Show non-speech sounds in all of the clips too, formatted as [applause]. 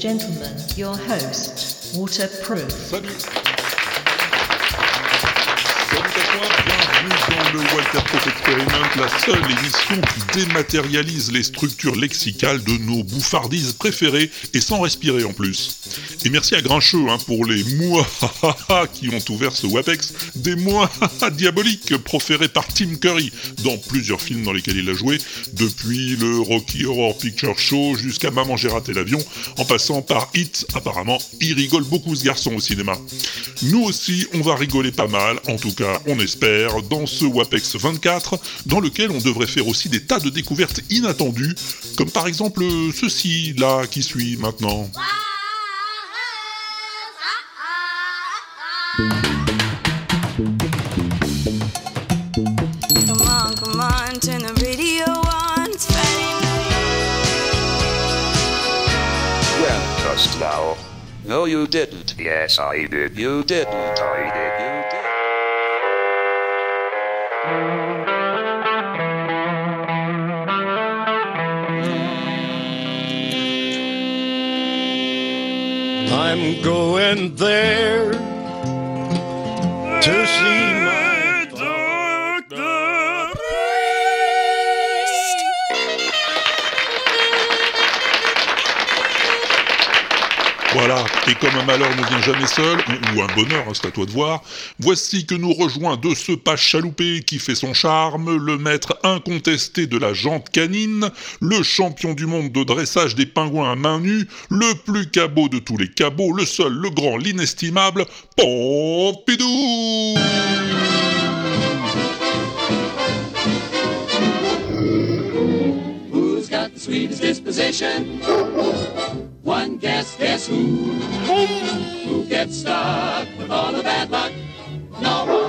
gentlemen, your host, Waterproof. Salut Salut à toi, bienvenue dans le Walter Proof Experiment, la seule émission qui dématérialise les structures lexicales de nos bouffardises préférées et sans respirer en plus. Et merci à Grincheux hein, pour les mois qui ont ouvert ce WAPEX, des mois [laughs] diaboliques proférés par Tim Curry dans plusieurs films dans lesquels il a joué, depuis le Rocky Horror Picture Show jusqu'à Maman j'ai raté l'avion, en passant par Hit, apparemment il rigole beaucoup ce garçon au cinéma. Nous aussi on va rigoler pas mal, en tout cas on espère, dans ce WAPEX 24, dans lequel on devrait faire aussi des tas de découvertes inattendues, comme par exemple ceci là qui suit maintenant. Now. No, you didn't. Yes, I did. You didn't. I did. You did. I'm going there to see et comme un malheur ne vient jamais seul, ou, un bonheur, hein, c'est à toi de voir, voici que nous rejoint de ce pas chaloupé qui fait son charme, le maître incontesté de la jante canine, le champion du monde de dressage des pingouins à main nue, le plus cabot de tous les cabots, le seul, le grand, l'inestimable, Pompidou sweetest disposition? One guess, guess who? Who gets stuck with all the bad luck? No one.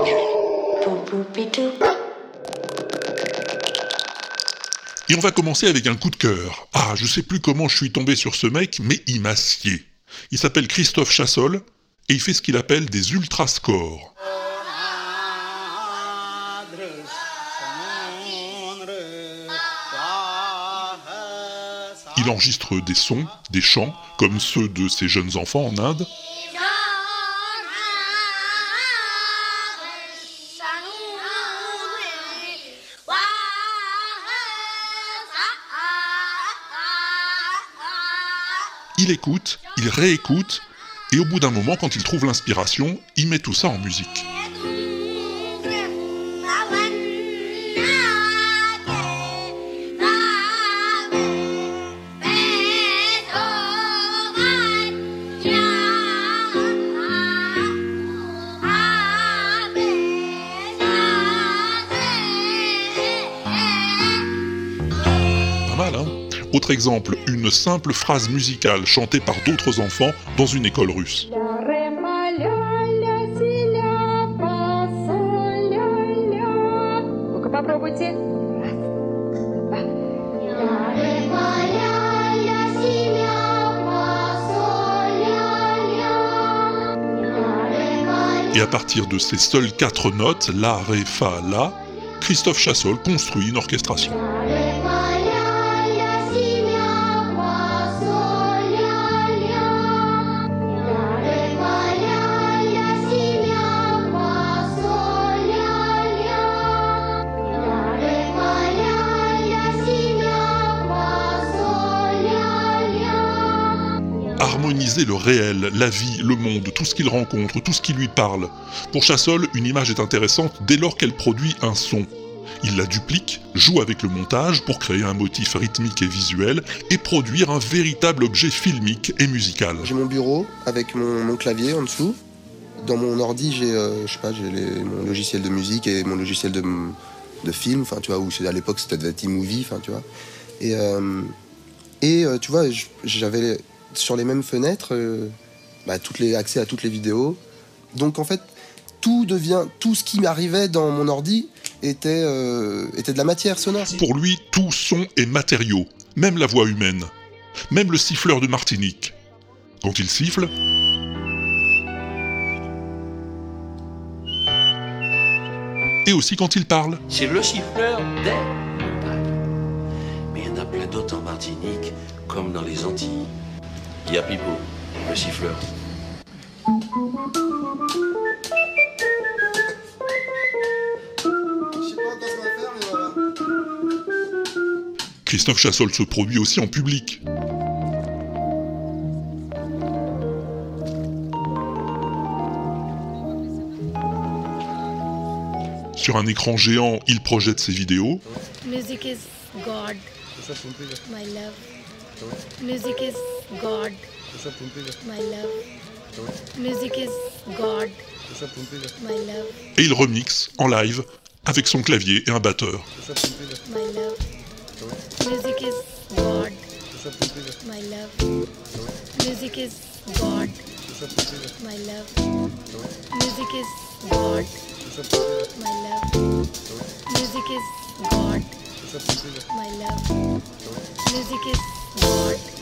Et on va commencer avec un coup de cœur. Ah, je sais plus comment je suis tombé sur ce mec, mais il m'a scié. Il s'appelle Christophe Chassol, et il fait ce qu'il appelle des ultrascores. Il enregistre des sons, des chants, comme ceux de ses jeunes enfants en Inde, il écoute, il réécoute, et au bout d'un moment, quand il trouve l'inspiration, il met tout ça en musique. exemple une simple phrase musicale chantée par d'autres enfants dans une école russe. Et à partir de ces seules quatre notes, La, Ré, Fa, La, Christophe Chassol construit une orchestration. Le réel, la vie, le monde, tout ce qu'il rencontre, tout ce qui lui parle. Pour Chassol, une image est intéressante dès lors qu'elle produit un son. Il la duplique, joue avec le montage pour créer un motif rythmique et visuel et produire un véritable objet filmique et musical. J'ai mon bureau avec mon, clavier en dessous. Dans mon ordi, j'ai euh, mon logiciel de musique et mon logiciel de, film. Enfin, tu vois, où à l'époque c'était de T-Movie. Enfin, tu vois. Et euh, et euh, tu vois, j'avais sur les mêmes fenêtres euh, bah, toutes les accès à toutes les vidéos. Donc en fait, tout devient tout ce qui m'arrivait dans mon ordi était euh, était de la matière sonore. Pour lui, tout son est matériau, même la voix humaine, même le siffleur de Martinique. Quand il siffle, et aussi quand il parle. C'est le siffleur des montagnes. Mais il y en a plein d'autres en Martinique, comme dans les Antilles. Il y a Pipo, le siffleur. Christophe Chassol se produit aussi en public. Sur un écran géant, il projette ses vidéos. Music is God, my love. Music is God, my love. Music is God, my love, et il remixe en live avec son clavier et un batteur. my love. Music is God, my love. Music is God, my love. Music is God, my love. Music is God, my love. Music is God,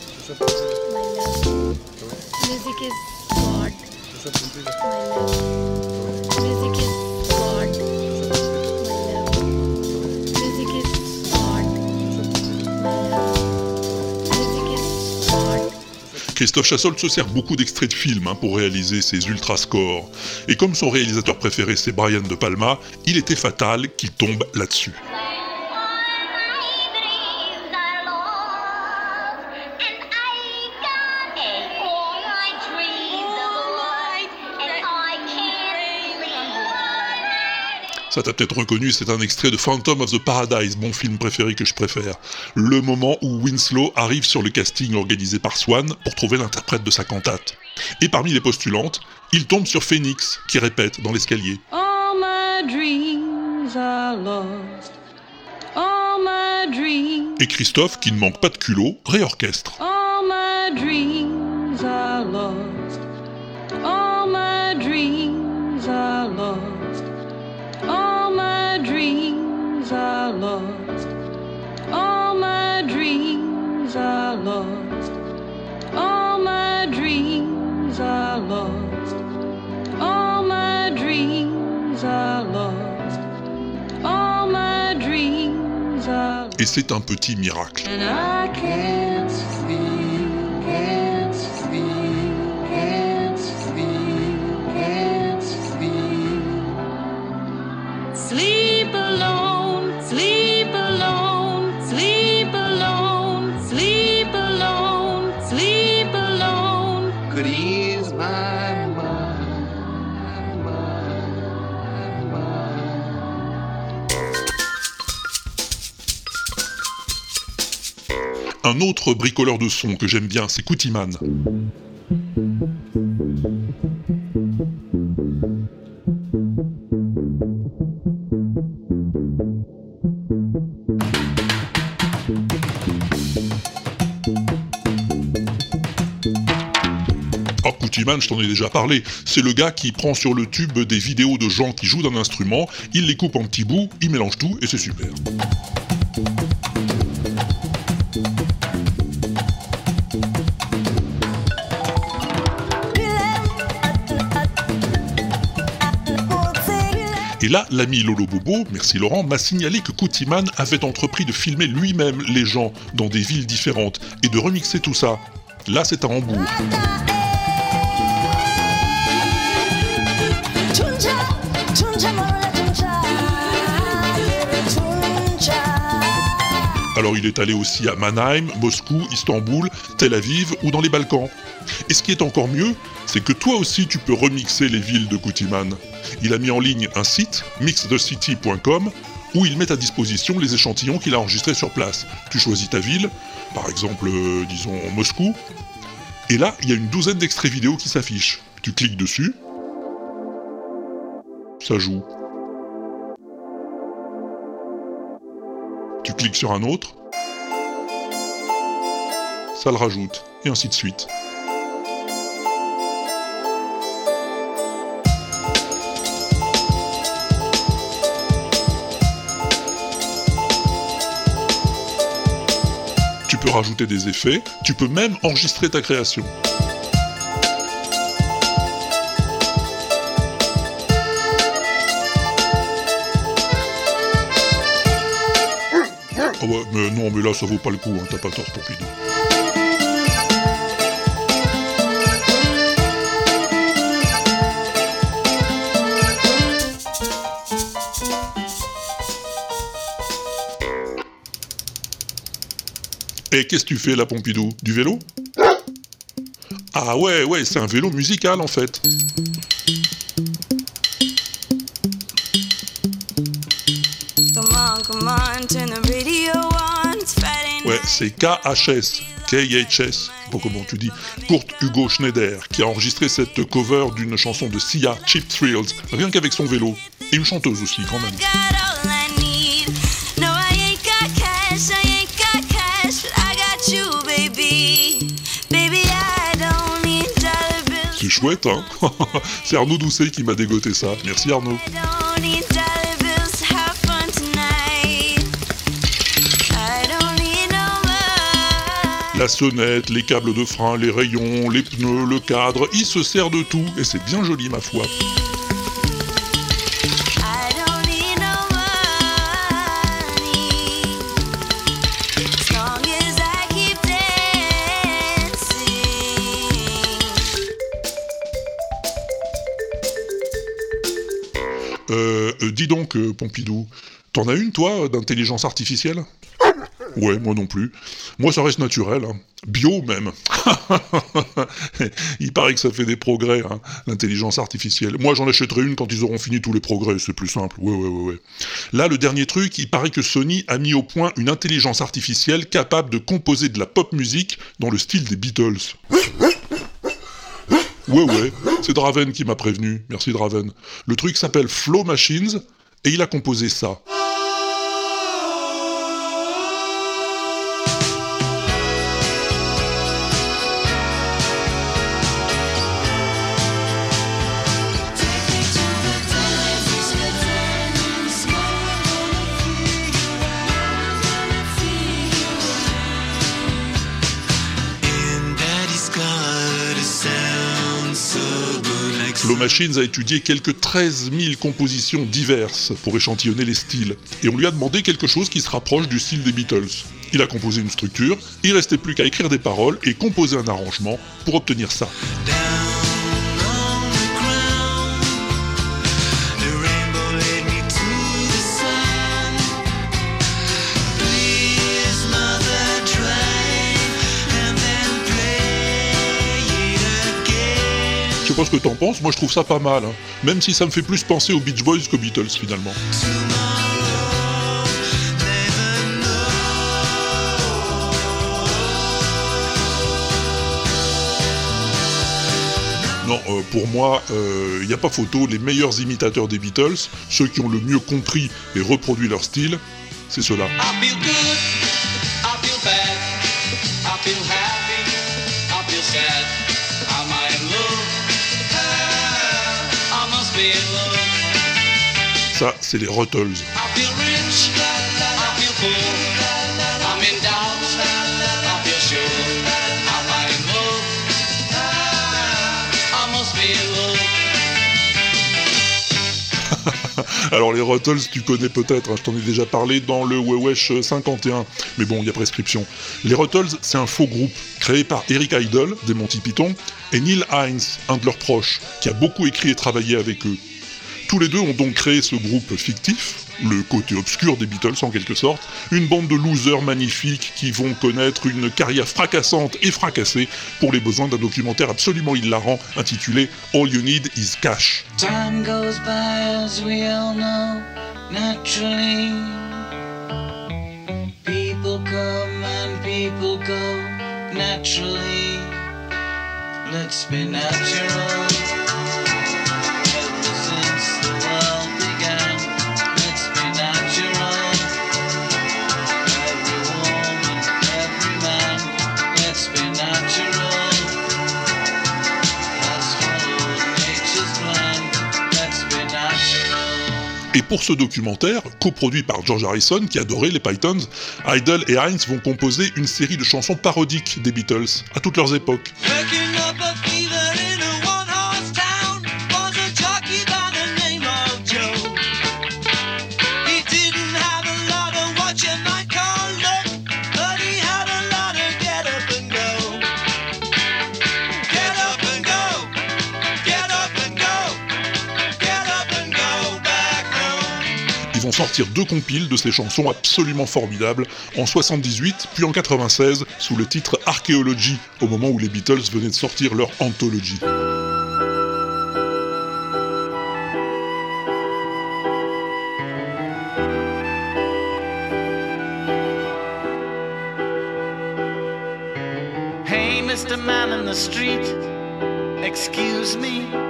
Christophe Chassol se sert beaucoup d'extraits de films hein, pour réaliser ses ultra scores. Et comme son réalisateur préféré c'est Brian De Palma, il était fatal qu'il tombe là-dessus. Ça t'a peut-être reconnu, c'est un extrait de Phantom of the Paradise, mon film préféré que je préfère. Le moment où Winslow arrive sur le casting organisé par Swan pour trouver l'interprète de sa cantate. Et parmi les postulantes, il tombe sur Phoenix, qui répète dans l'escalier. All my dreams are lost. All my dreams, Et Christophe, qui ne manque pas de culot, réorchestre. all my dreams are lost. All my dreams are lost. Dreams are lost. All my dreams are lost. All my dreams are lost. All my dreams are lost. All my dreams are Et c'est un petit miracle. And I can't sleep, can't sleep, can't sleep, can't sleep. Sleep Un autre bricoleur de son que j'aime bien, c'est Koutiman. Je t'en ai déjà parlé, c'est le gars qui prend sur le tube des vidéos de gens qui jouent d'un instrument, il les coupe en petits bouts, il mélange tout et c'est super. Et là, l'ami Lolo Bobo, merci Laurent, m'a signalé que Koutiman avait entrepris de filmer lui-même les gens dans des villes différentes et de remixer tout ça. Là, c'est à Hambourg. Alors il est allé aussi à Mannheim, Moscou, Istanbul, Tel Aviv ou dans les Balkans. Et ce qui est encore mieux, c'est que toi aussi tu peux remixer les villes de Koutiman. Il a mis en ligne un site, mixthecity.com, où il met à disposition les échantillons qu'il a enregistrés sur place. Tu choisis ta ville, par exemple, euh, disons Moscou, et là, il y a une douzaine d'extraits vidéo qui s'affichent. Tu cliques dessus, ça joue. Tu cliques sur un autre, ça le rajoute, et ainsi de suite. Tu peux rajouter des effets, tu peux même enregistrer ta création. Ouais, mais non, mais là ça vaut pas le coup, hein, t'as pas tort Pompidou. Et qu'est-ce que tu fais là, Pompidou? Du vélo? Ah ouais, ouais, c'est un vélo musical en fait. C'est KHS, KHS, je sais pas comment tu dis, Kurt Hugo Schneider, qui a enregistré cette cover d'une chanson de Sia, Cheap Thrills, rien qu'avec son vélo. Et une chanteuse aussi, quand même. C'est chouette, hein? [laughs] C'est Arnaud Doucet qui m'a dégoté ça. Merci Arnaud. La sonnette, les câbles de frein, les rayons, les pneus, le cadre, il se sert de tout, et c'est bien joli ma foi. Euh, euh, dis donc, euh, Pompidou, t'en as une toi d'intelligence artificielle? Ouais, moi non plus. Moi ça reste naturel, hein. bio même. [laughs] il paraît que ça fait des progrès, hein, l'intelligence artificielle. Moi j'en achèterai une quand ils auront fini tous les progrès, c'est plus simple. Ouais, ouais, ouais. Là, le dernier truc, il paraît que Sony a mis au point une intelligence artificielle capable de composer de la pop musique dans le style des Beatles. Ouais, ouais, c'est Draven qui m'a prévenu. Merci Draven. Le truc s'appelle Flow Machines et il a composé ça. Machines a étudié quelques 13 000 compositions diverses pour échantillonner les styles, et on lui a demandé quelque chose qui se rapproche du style des Beatles. Il a composé une structure, il restait plus qu'à écrire des paroles et composer un arrangement pour obtenir ça. Sais pas ce que t'en penses, moi je trouve ça pas mal, hein. même si ça me fait plus penser aux Beach Boys qu'aux Beatles finalement. Non, euh, pour moi, il n'y a pas photo, les meilleurs imitateurs des Beatles, ceux qui ont le mieux compris et reproduit leur style, c'est ceux-là. Ça, c'est les Ruttles. Alors les Ruttles, tu connais peut-être, hein, je t'en ai déjà parlé dans le Wewesh 51, mais bon, il y a prescription. Les Ruttles, c'est un faux groupe créé par Eric Idle, des Monty Python, et Neil Hines, un de leurs proches, qui a beaucoup écrit et travaillé avec eux. Tous les deux ont donc créé ce groupe fictif, le côté obscur des Beatles en quelque sorte, une bande de losers magnifiques qui vont connaître une carrière fracassante et fracassée pour les besoins d'un documentaire absolument hilarant intitulé All You Need Is Cash. Time goes by as we all know. naturally. People come and people go naturally. Let's be natural. Et pour ce documentaire, coproduit par George Harrison, qui adorait les Pythons, Idle et Heinz vont composer une série de chansons parodiques des Beatles, à toutes leurs époques. Ils vont sortir deux compiles de ces chansons absolument formidables, en 78 puis en 96, sous le titre Archaeology, au moment où les Beatles venaient de sortir leur anthologie. Hey, Mr. Man in the street, excuse me.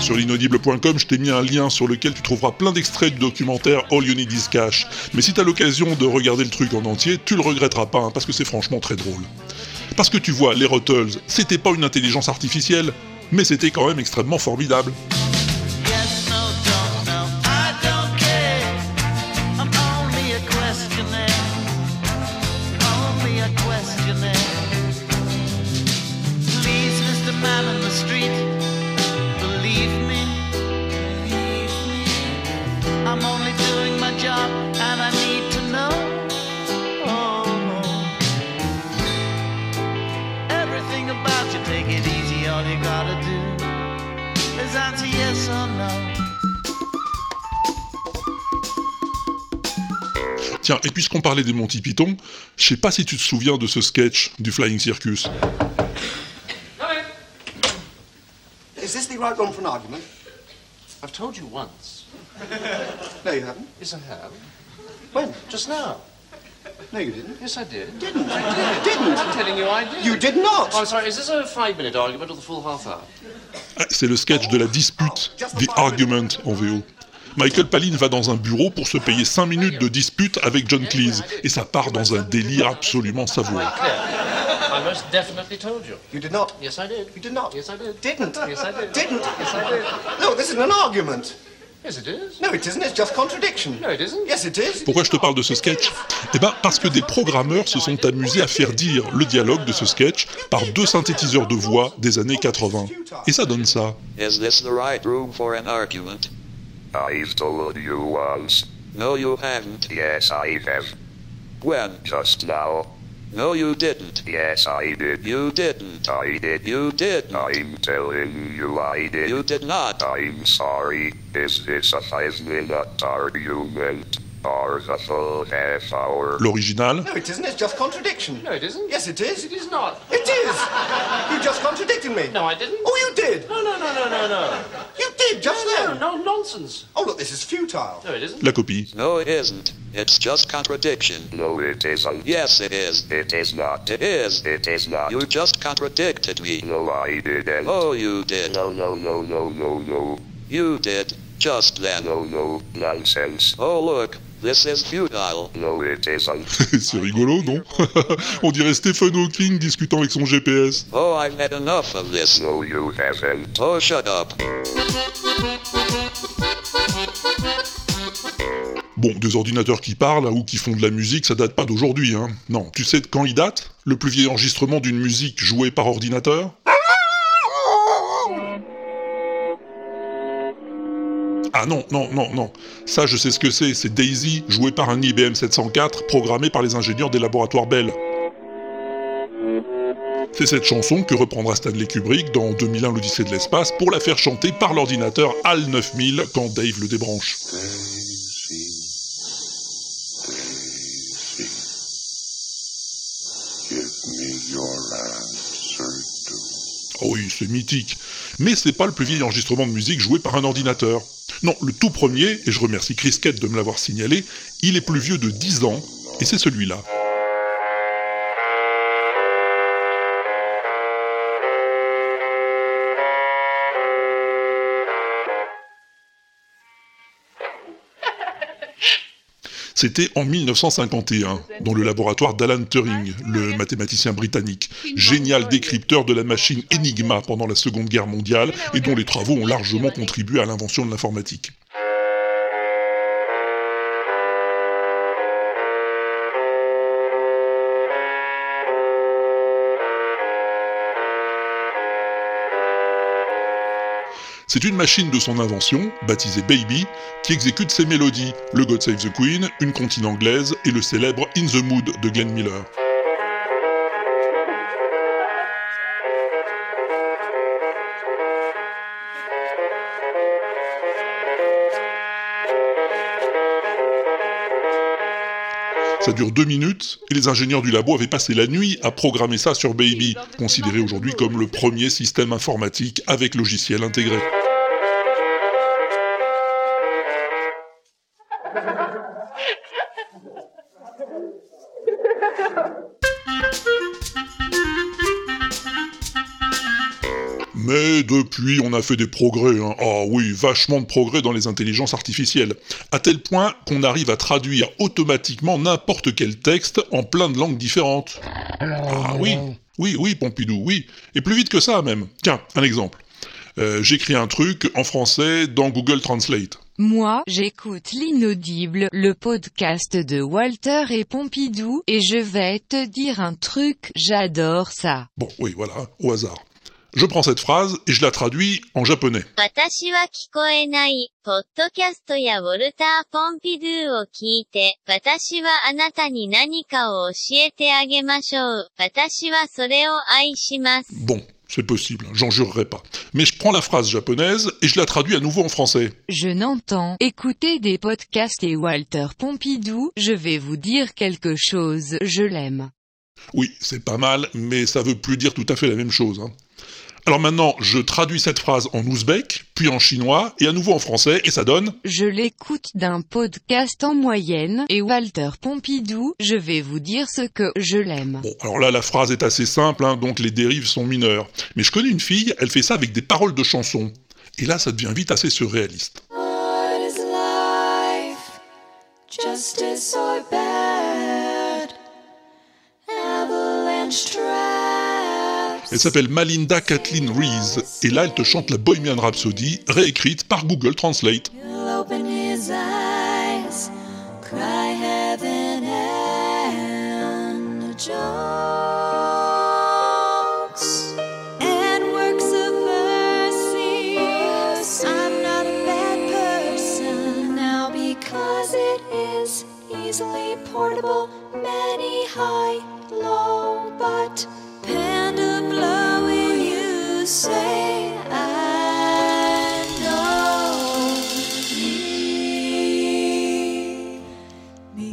Sur l'inaudible.com, je t'ai mis un lien sur lequel tu trouveras plein d'extraits du documentaire All You Need Is Cash. Mais si t'as l'occasion de regarder le truc en entier, tu le regretteras pas, hein, parce que c'est franchement très drôle. Parce que tu vois, les Ruttles, c'était pas une intelligence artificielle, mais c'était quand même extrêmement formidable. Tiens, et puisqu'on parlait des Monty Python, je sais pas si tu te souviens de ce sketch du Flying Circus. Is this the right one for an argument? I've told you once. No, you haven't. Yes, I have. When? Just now? No, you didn't. Yes, I did. Didn't. I did. Didn't. I'm telling you, I did. You did not. Oh, I'm sorry. Is this a five-minute argument or the full half hour? Ah, C'est le sketch de la dispute, The Argument en VO. Michael Palin va dans un bureau pour se payer 5 minutes de dispute avec John Cleese, et ça part dans un délire absolument savoureux. I most definitely told you. You did not. Yes, I did. You did not. Yes, I did. Didn't. Yes, I did. Didn't. Yes, I did. No, this isn't an argument. Yes, it is. No, it isn't. It's just contradiction. No, it isn't. Yes, it is. Pourquoi je te parle de ce sketch? Eh ben parce que des programmeurs se sont amusés à faire dire le dialogue de ce sketch par deux synthétiseurs de voix des années 80. Et ça donne ça. Is this the right room for an argument? I've told you once. No, you haven't. Yes, I have. When? Just now. No, you didn't. Yes, I did. You didn't. I did. You did. I'm telling you I did. You did not. I'm sorry. Is this a five-minute argument? Or a full half hour? L'original No, it isn't. It's just contradiction. No, it isn't. Yes, it is. It is not. It is. You just contradicted me. No, I didn't. Oh, you did. No, no, no, no, no, no. You did just No, then. no, nonsense. Oh, look, this is futile. No, it isn't. La copie. No, it isn't. It's just contradiction. No, it isn't. Yes, it is. It is not. It is. It is not. You just contradicted me. No, I didn't. Oh, you did. No, no, no, no, no, no. You did. Just then. No, no. Nonsense. Oh, look. This is futile. No, it isn't. [laughs] C'est rigolo, non? [laughs] On dirait Stephen Hawking discutant avec son GPS. Oh, I've had enough of this. No, you haven't. Oh, shut up. Bon, des ordinateurs qui parlent ou qui font de la musique, ça date pas d'aujourd'hui, hein. Non, tu sais de quand ils datent? Le plus vieil enregistrement d'une musique jouée par ordinateur? Ah non, non, non, non. Ça, je sais ce que c'est. C'est Daisy, joué par un IBM 704, programmé par les ingénieurs des laboratoires Bell. C'est cette chanson que reprendra Stanley Kubrick dans 2001 l'Odyssée de l'espace pour la faire chanter par l'ordinateur HAL 9000 quand Dave le débranche. Oh oui, c'est mythique. Mais c'est pas le plus vieil enregistrement de musique joué par un ordinateur. Non, le tout premier, et je remercie Chris Kett de me l'avoir signalé, il est plus vieux de 10 ans, et c'est celui-là. C'était en 1951, dans le laboratoire d'Alan Turing, le mathématicien britannique, génial décrypteur de la machine Enigma pendant la Seconde Guerre mondiale et dont les travaux ont largement contribué à l'invention de l'informatique. C'est une machine de son invention, baptisée Baby, qui exécute ses mélodies, le God Save the Queen, une comptine anglaise et le célèbre In the Mood de Glenn Miller. Ça dure deux minutes, et les ingénieurs du labo avaient passé la nuit à programmer ça sur Baby, considéré aujourd'hui comme le premier système informatique avec logiciel intégré. Depuis, on a fait des progrès. Hein. Ah oui, vachement de progrès dans les intelligences artificielles. À tel point qu'on arrive à traduire automatiquement n'importe quel texte en plein de langues différentes. Ah oui, oui, oui, Pompidou, oui. Et plus vite que ça même. Tiens, un exemple. Euh, J'écris un truc en français dans Google Translate. Moi, j'écoute l'inaudible, le podcast de Walter et Pompidou, et je vais te dire un truc, j'adore ça. Bon, oui, voilà, au hasard. Je prends cette phrase et je la traduis en japonais. Bon, c'est possible, hein, j'en jurerai pas. Mais je prends la phrase japonaise et je la traduis à nouveau en français. Je n'entends écouter des podcasts et Walter Pompidou, je vais vous dire quelque chose, je l'aime. Oui, c'est pas mal, mais ça veut plus dire tout à fait la même chose. hein. Alors maintenant, je traduis cette phrase en ouzbek, puis en chinois, et à nouveau en français, et ça donne... Je l'écoute d'un podcast en moyenne, et Walter Pompidou, je vais vous dire ce que je l'aime. Bon, alors là, la phrase est assez simple, hein, donc les dérives sont mineures. Mais je connais une fille, elle fait ça avec des paroles de chansons. Et là, ça devient vite assez surréaliste. What is life? Justice or bad? Elle s'appelle Malinda Kathleen Reese, et là, elle te chante la Bohemian Rhapsody, réécrite par Google Translate.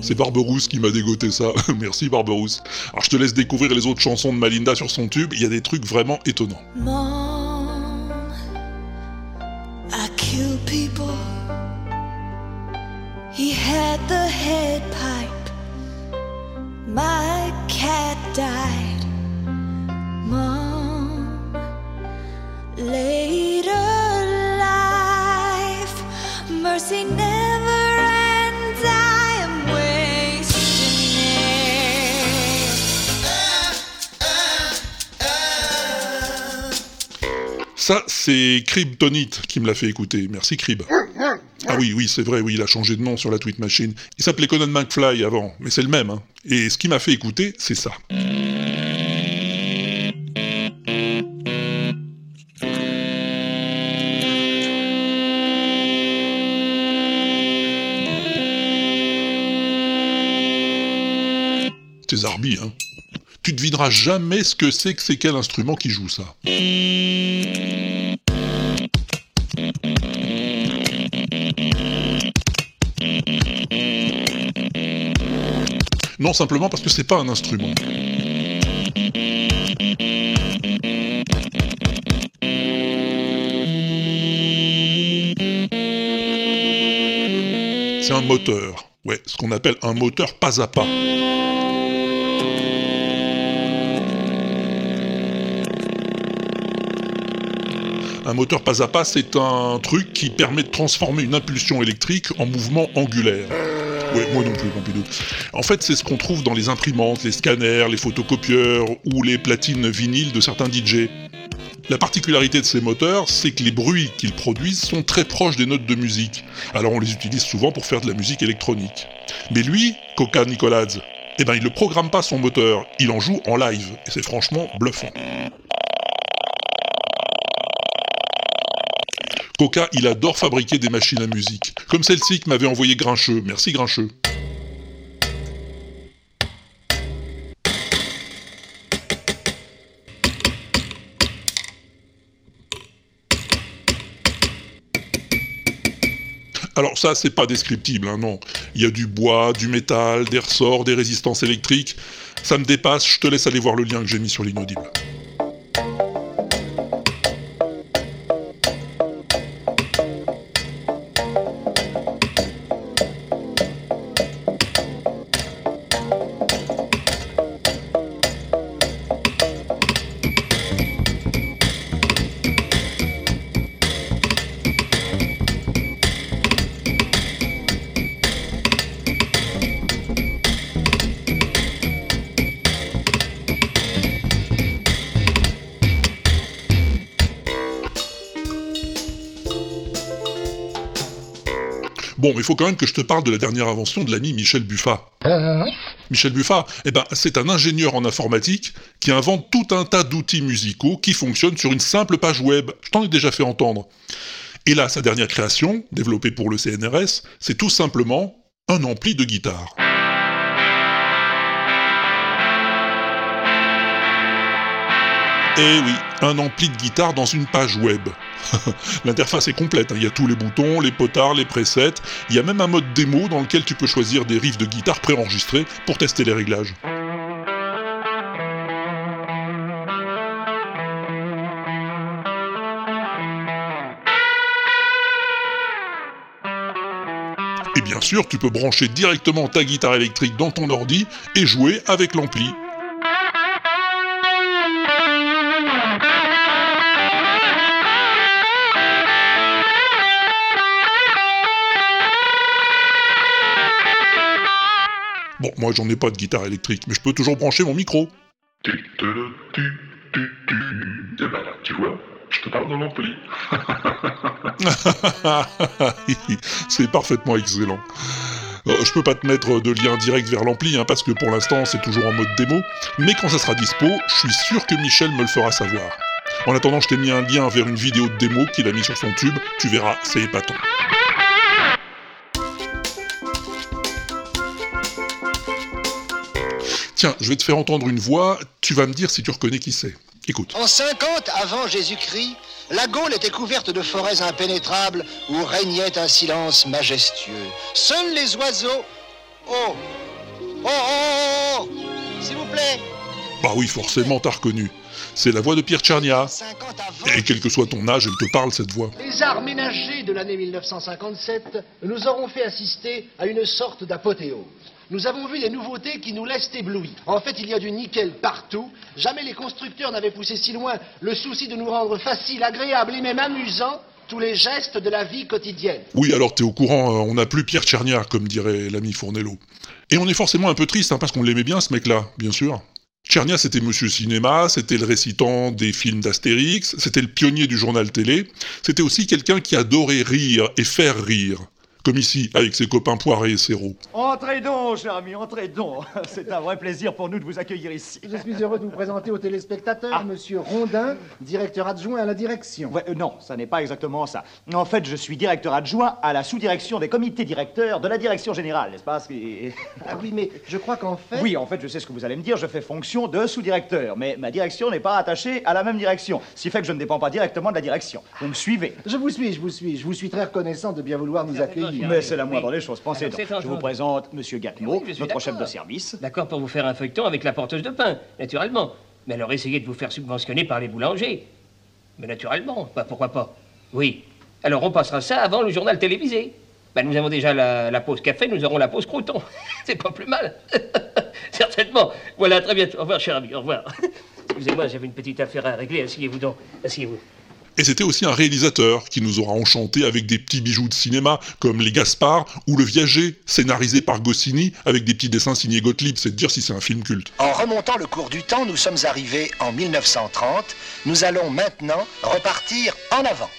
C'est Barberousse qui m'a dégoté ça. [laughs] Merci Barberousse. Alors je te laisse découvrir les autres chansons de Malinda sur son tube, il y a des trucs vraiment étonnants. He had the. My cat died. Mercy never Ça, c'est Kryptonite qui me l'a fait écouter. Merci Crib. Ah oui, oui, c'est vrai, oui, il a changé de nom sur la Tweet Machine. Il s'appelait Conan McFly avant, mais c'est le même. hein. Et ce qui m'a fait écouter, c'est ça. C'est Zarbi, hein. tu devineras jamais ce que c'est que c'est quel instrument qui joue ça. Non, simplement parce que c'est pas un instrument. C'est un moteur. Ouais, ce qu'on appelle un moteur pas à pas. Un moteur pas à pas, c'est un truc qui permet de transformer une impulsion électrique en mouvement angulaire. Moi non plus, Pompidou. En fait, c'est ce qu'on trouve dans les imprimantes, les scanners, les photocopieurs ou les platines vinyles de certains DJ. La particularité de ces moteurs, c'est que les bruits qu'ils produisent sont très proches des notes de musique. Alors on les utilise souvent pour faire de la musique électronique. Mais lui, Coca Nicoladze, eh ben il ne programme pas son moteur, il en joue en live. Et c'est franchement bluffant. Coca, il adore fabriquer des machines à musique. Comme celle-ci que m'avait envoyé Grincheux. Merci Grincheux. Alors ça, c'est pas descriptible, hein, non. Il y a du bois, du métal, des ressorts, des résistances électriques. Ça me dépasse, je te laisse aller voir le lien que j'ai mis sur l'inaudible. Bon, mais il faut quand même que je te parle de la dernière invention de l'ami Michel Buffat. Michel Buffat, eh ben, c'est un ingénieur en informatique qui invente tout un tas d'outils musicaux qui fonctionnent sur une simple page web. Je t'en ai déjà fait entendre. Et là, sa dernière création, développée pour le CNRS, c'est tout simplement un ampli de guitare. Eh oui, un ampli de guitare dans une page web. [laughs] L'interface est complète, hein. il y a tous les boutons, les potards, les presets, il y a même un mode démo dans lequel tu peux choisir des riffs de guitare préenregistrés pour tester les réglages. Et bien sûr, tu peux brancher directement ta guitare électrique dans ton ordi et jouer avec l'ampli. Bon, moi j'en ai pas de guitare électrique, mais je peux toujours brancher mon micro. Eh ben tu vois, je te parle dans l'ampli. [laughs] c'est parfaitement excellent. Euh, je peux pas te mettre de lien direct vers l'ampli, hein, parce que pour l'instant c'est toujours en mode démo, mais quand ça sera dispo, je suis sûr que Michel me le fera savoir. En attendant, je t'ai mis un lien vers une vidéo de démo qu'il a mis sur son tube, tu verras, c'est épatant. Tiens, je vais te faire entendre une voix, tu vas me dire si tu reconnais qui c'est. Écoute. En 50 avant Jésus-Christ, la Gaule était couverte de forêts impénétrables où régnait un silence majestueux. Seuls les oiseaux. Oh Oh oh oh S'il vous plaît Bah oui, forcément, t'as reconnu. C'est la voix de Pierre Tchernia. Et quel que soit ton âge, elle te parle, cette voix. Les arts ménagers de l'année 1957 nous auront fait assister à une sorte d'apothéose. Nous avons vu des nouveautés qui nous laissent éblouis. En fait, il y a du nickel partout. Jamais les constructeurs n'avaient poussé si loin le souci de nous rendre facile, agréable et même amusant tous les gestes de la vie quotidienne. Oui, alors t'es au courant, euh, on n'a plus Pierre Tchernia, comme dirait l'ami Fournello. Et on est forcément un peu triste, hein, parce qu'on l'aimait bien, ce mec-là, bien sûr. Tchernia, c'était Monsieur Cinéma, c'était le récitant des films d'Astérix, c'était le pionnier du journal télé, c'était aussi quelqu'un qui adorait rire et faire rire. Comme ici avec ses copains Poiré et Serrault. Entrez donc, cher ami, entrez donc. [laughs] C'est un vrai plaisir pour nous de vous accueillir ici. Je suis heureux de vous présenter aux téléspectateurs Monsieur Rondin, directeur adjoint à la direction. Ouais, euh, non, ça n'est pas exactement ça. En fait, je suis directeur adjoint à la sous-direction des comités directeurs de la direction générale, n'est-ce pas Ah oui, mais je crois qu'en fait... Oui, en fait, je sais ce que vous allez me dire, je fais fonction de sous-directeur, mais ma direction n'est pas attachée à la même direction, ce qui fait que je ne dépends pas directement de la direction. Vous me suivez Je vous suis, je vous suis. Je vous suis très reconnaissant de bien vouloir nous accueillir. Mais c'est la moindre des choses, pensez donc. Je vous présente Monsieur Gatmo, je suis notre chef de service. D'accord pour vous faire un feuilleton avec la porteuse de pain, naturellement. Mais alors essayez de vous faire subventionner par les boulangers. Mais naturellement, bah, pourquoi pas Oui. Alors on passera ça avant le journal télévisé. Bah, nous avons déjà la, la pause café, nous aurons la pause crouton. [laughs] C'est pas plus mal. [laughs] Certainement. Voilà, très bientôt. Au revoir, cher ami, au revoir. [laughs] Excusez-moi, j'avais une petite affaire à régler. Asseyez-vous donc. Asseyez-vous. Et c'était aussi un réalisateur qui nous aura enchantés avec des petits bijoux de cinéma comme Les Gaspard ou Le Viager, scénarisé par Goscinny avec des petits dessins signés Gottlieb, c'est de dire si c'est un film culte. En remontant le cours du temps, nous sommes arrivés en 1930. Nous allons maintenant repartir en avant.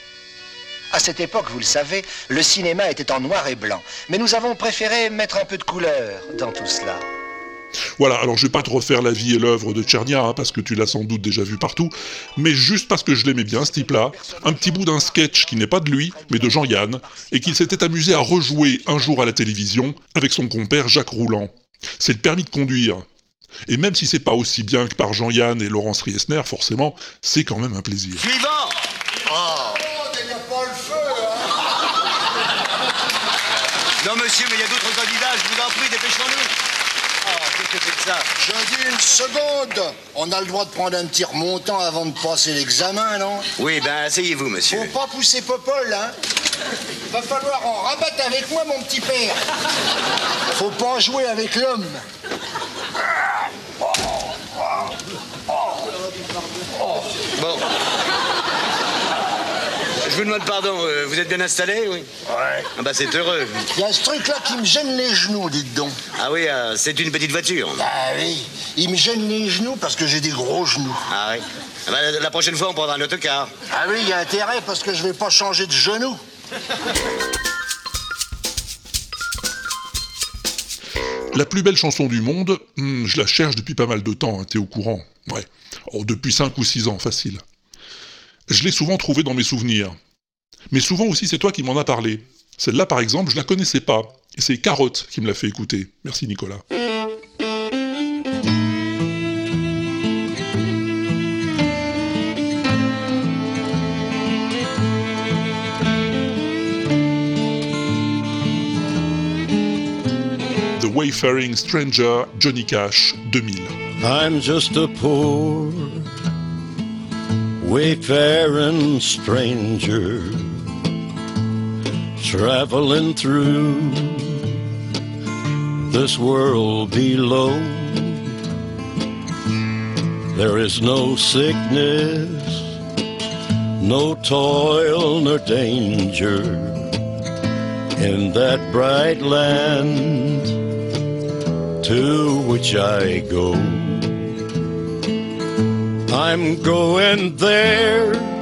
À cette époque, vous le savez, le cinéma était en noir et blanc. Mais nous avons préféré mettre un peu de couleur dans tout cela. Voilà, alors je vais pas te refaire la vie et l'œuvre de Tchernia, hein, parce que tu l'as sans doute déjà vu partout, mais juste parce que je l'aimais bien, ce type-là, un petit bout d'un sketch qui n'est pas de lui, mais de Jean-Yann, et qu'il s'était amusé à rejouer un jour à la télévision avec son compère Jacques Rouland. C'est le permis de conduire. Et même si c'est pas aussi bien que par Jean-Yann et Laurence Riesner, forcément, c'est quand même un plaisir. Suivant Oh Non, monsieur, mais il y a d'autres candidats, je vous en prie, dépêchons-nous que c'est que ça Je dis une seconde. On a le droit de prendre un petit remontant avant de passer l'examen, non? Oui, ben, asseyez-vous, monsieur. Faut pas pousser Popol, hein Va falloir en rabattre avec moi, mon petit père. Faut pas jouer avec l'homme. Bon. Je vous demande pardon, euh, vous êtes bien installé, oui Ouais. Ah bah c'est heureux. Il y a ce truc-là qui me gêne les genoux, dites donc. Ah oui, euh, c'est une petite voiture. Ah oui, il me gêne les genoux parce que j'ai des gros genoux. Ah oui. Ah bah, la prochaine fois, on prendra un autocar. Ah oui, il y a intérêt parce que je vais pas changer de genoux. La plus belle chanson du monde, hmm, je la cherche depuis pas mal de temps, hein, t'es au courant. Ouais. Oh, depuis 5 ou 6 ans, facile. Je l'ai souvent trouvée dans mes souvenirs. Mais souvent aussi, c'est toi qui m'en as parlé. Celle-là, par exemple, je la connaissais pas. Et c'est Carotte qui me l'a fait écouter. Merci, Nicolas. The Wayfaring Stranger, Johnny Cash, 2000. I'm just a poor wayfaring stranger traveling through this world below. There is no sickness, no toil nor danger in that bright land to which I go. I'm going there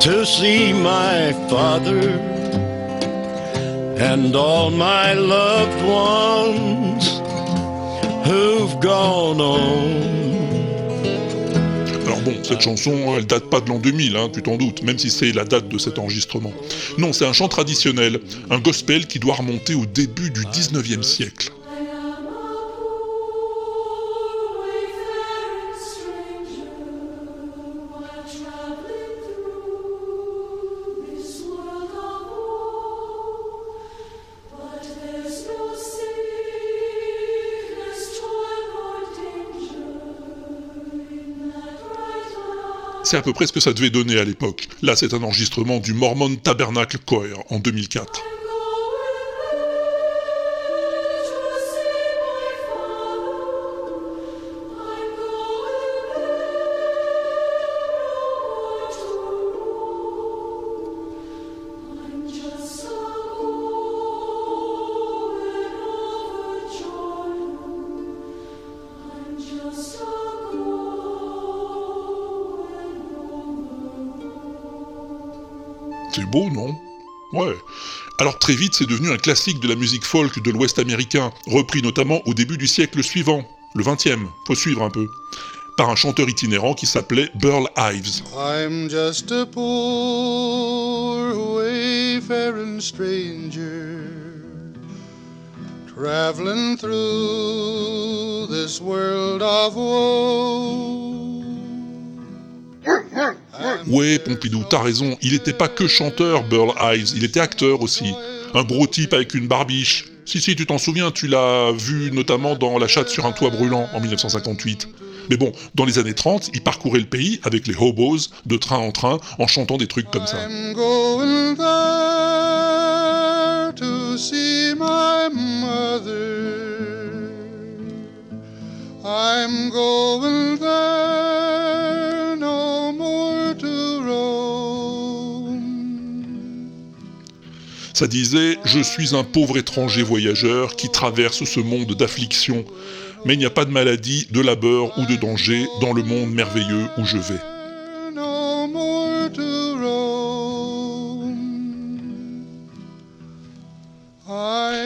to see my father and all my loved ones who've gone on. Alors bon, cette chanson, elle date pas de l'an 2000, hein, tu t'en doutes, même si c'est la date de cet enregistrement. Non, c'est un chant traditionnel, un gospel qui doit remonter au début du 19e siècle. C'est à peu près ce que ça devait donner à l'époque. Là, c'est un enregistrement du Mormon Tabernacle Choir en 2004. Alors très vite, c'est devenu un classique de la musique folk de l'Ouest américain, repris notamment au début du siècle suivant, le 20e, faut suivre un peu, par un chanteur itinérant qui s'appelait Burl Ives. Traveling through this world of woe. Ouais, Pompidou, t'as raison, il était pas que chanteur, Burl Ives, il était acteur aussi. Un gros type avec une barbiche. Si, si, tu t'en souviens, tu l'as vu notamment dans La chatte sur un toit brûlant en 1958. Mais bon, dans les années 30, il parcourait le pays avec les hobos, de train en train, en chantant des trucs comme ça. Ça disait Je suis un pauvre étranger voyageur qui traverse ce monde d'affliction, mais il n'y a pas de maladie, de labeur ou de danger dans le monde merveilleux où je vais.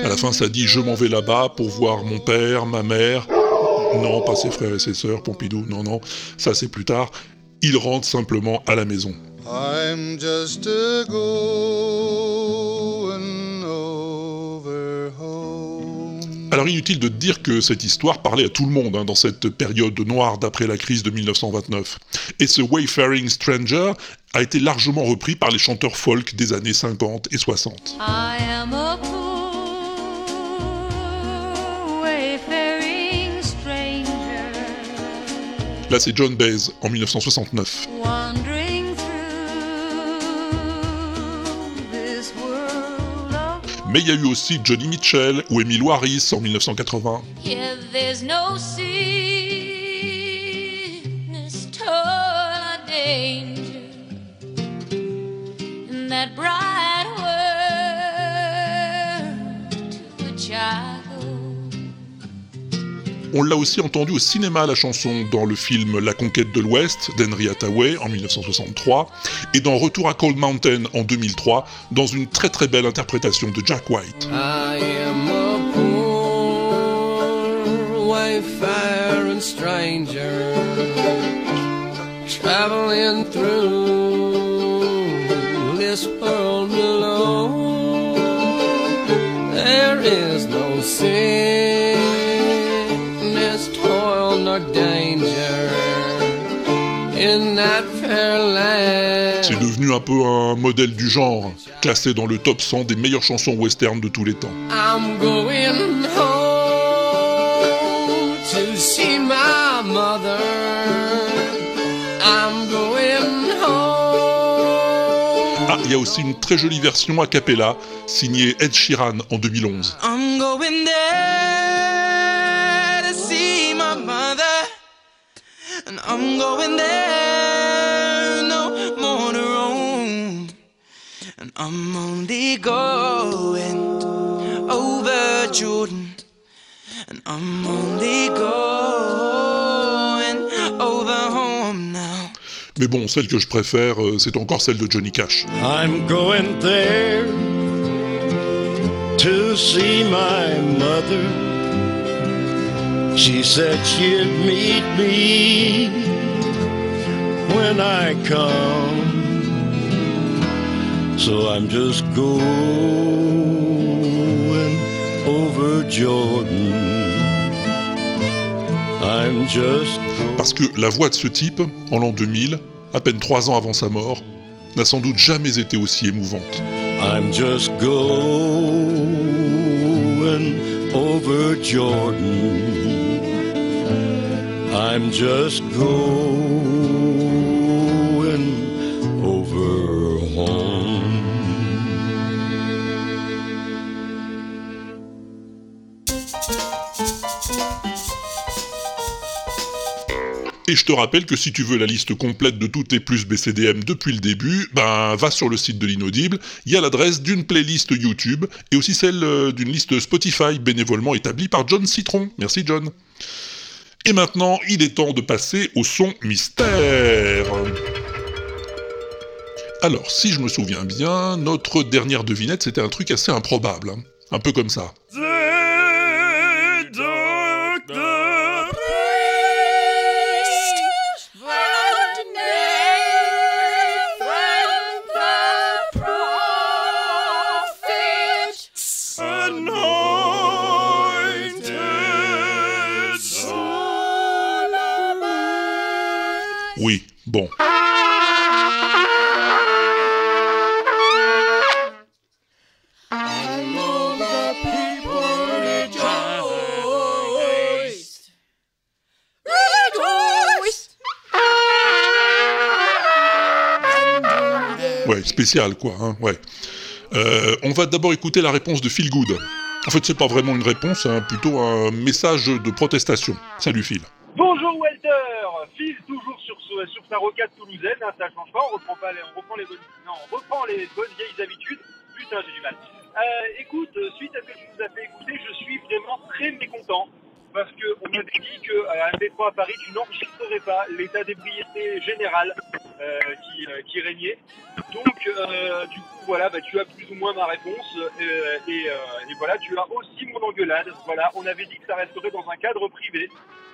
À la fin, ça dit Je m'en vais là-bas pour voir mon père, ma mère. Non, pas ses frères et ses sœurs, Pompidou, non, non, ça c'est plus tard. Il rentre simplement à la maison. Alors inutile de dire que cette histoire parlait à tout le monde hein, dans cette période noire d'après la crise de 1929. Et ce Wayfaring Stranger a été largement repris par les chanteurs folk des années 50 et 60. I am a poor wayfaring stranger Là c'est John Baez en 1969. wandering Mais il y a eu aussi Johnny Mitchell ou Emile Harris en 1980. Yeah, there's On l'a aussi entendu au cinéma la chanson dans le film La conquête de l'Ouest d'Henry Hathaway en 1963 et dans Retour à Cold Mountain en 2003 dans une très très belle interprétation de Jack White. Devenu un peu un modèle du genre, classé dans le top 100 des meilleures chansons western de tous les temps. I'm going home to see my mother. I'm going home. Ah, il y a aussi une très jolie version a cappella signée Ed Sheeran en 2011. I'm going there to see my mother. And I'm going there I'm only going over Jordan. And I'm only going over home now. Mais bon, celle que je préfère, euh, c'est encore celle de Johnny Cash. I'm going there to see my mother. She said she'd meet me when I come. So I'm just going over Jordan. I'm just Parce que la voix de ce type, en l'an 2000, à peine trois ans avant sa mort, n'a sans doute jamais été aussi émouvante. I'm just going over Jordan. I'm just going je te rappelle que si tu veux la liste complète de tous tes plus BCDM depuis le début, ben va sur le site de l'inaudible, il y a l'adresse d'une playlist YouTube et aussi celle euh, d'une liste Spotify bénévolement établie par John Citron. Merci John. Et maintenant, il est temps de passer au son mystère. Alors, si je me souviens bien, notre dernière devinette, c'était un truc assez improbable. hein. Un peu comme ça. Bon. Ouais, spécial quoi, hein, ouais. Euh, on va d'abord écouter la réponse de Phil Good. En fait, c'est pas vraiment une réponse, hein, plutôt un message de protestation. Salut Phil. Bonjour Walter, Phil toujours sur, sa rocade toulousaine, hein, ça change pas, on reprend les bonnes vieilles habitudes. Putain, j'ai du mal. Euh, écoute, euh, suite à ce que tu nous as fait écouter, je suis vraiment très mécontent parce que on m'avait dit que euh, à métro à Paris, tu n'enregistrerais pas l'état d'ébriété général euh, qui, euh, qui régnait. Donc, euh, du coup, voilà, bah, tu as plus ou moins ma réponse euh, et, euh, et voilà, tu as aussi mon engueulade. Voilà, on avait dit que ça resterait dans un cadre privé.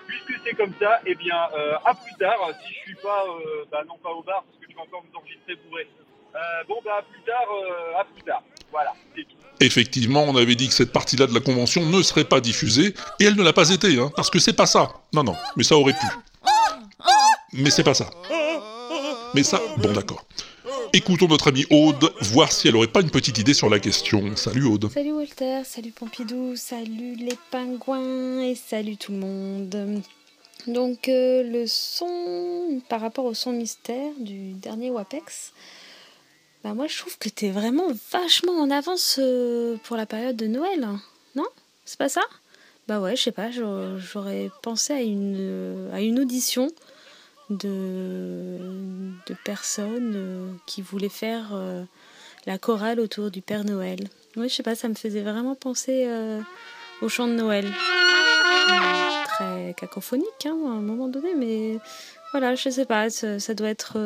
Puisque c'est comme ça, eh bien, à plus tard, si je suis pas, bah non pas au bar, parce que tu vas encore nous enregistrer bourré. Bon, bah à plus tard, à plus tard. Voilà, c'est tout. Effectivement, on avait dit que cette partie-là de la convention ne serait pas diffusée, et elle ne l'a pas été, hein, parce que c'est pas ça. Non, non, mais ça aurait pu. Mais c'est pas ça. Mais ça, bon d'accord. Écoutons notre amie Aude, voir si elle aurait pas une petite idée sur la question. Salut Aude. Salut Walter, salut Pompidou, salut les pingouins et salut tout le monde. Donc euh, le son, par rapport au son mystère du dernier WAPEX, bah moi je trouve que t'es vraiment vachement en avance euh, pour la période de Noël, hein. non? C'est pas ça? Bah ouais, je sais pas, j'aurais pensé à une, euh, à une audition de, de personnes euh, qui voulaient faire la chorale autour du Père Noël. Oui, je sais pas, ça me faisait vraiment penser au chant de Noël. Très cacophonique hein, à un moment donné, mais voilà, je sais pas, ça, doit être